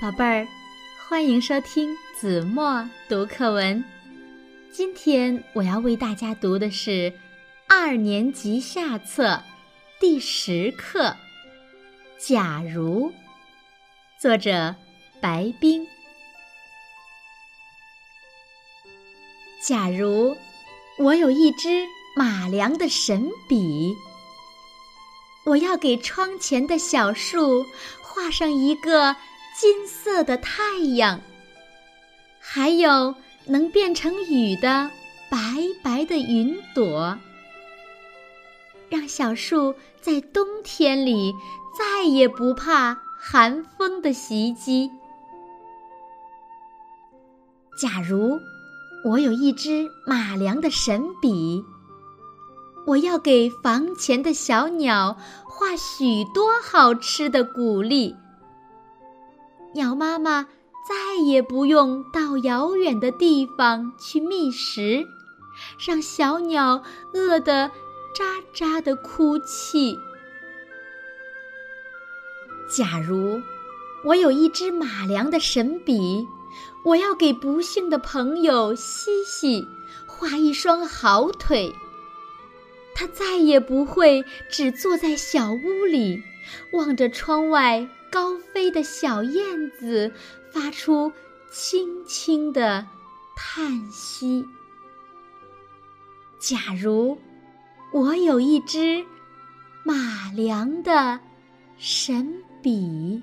宝贝儿，欢迎收听子墨读课文。今天我要为大家读的是二年级下册第十课《假如》，作者白冰。假如我有一支马良的神笔，我要给窗前的小树画上一个。金色的太阳，还有能变成雨的白白的云朵，让小树在冬天里再也不怕寒风的袭击。假如我有一支马良的神笔，我要给房前的小鸟画许多好吃的谷粒。鸟妈妈再也不用到遥远的地方去觅食，让小鸟饿得喳喳的哭泣。假如我有一支马良的神笔，我要给不幸的朋友西西画一双好腿，他再也不会只坐在小屋里望着窗外。高飞的小燕子发出轻轻的叹息。假如我有一支马良的神笔，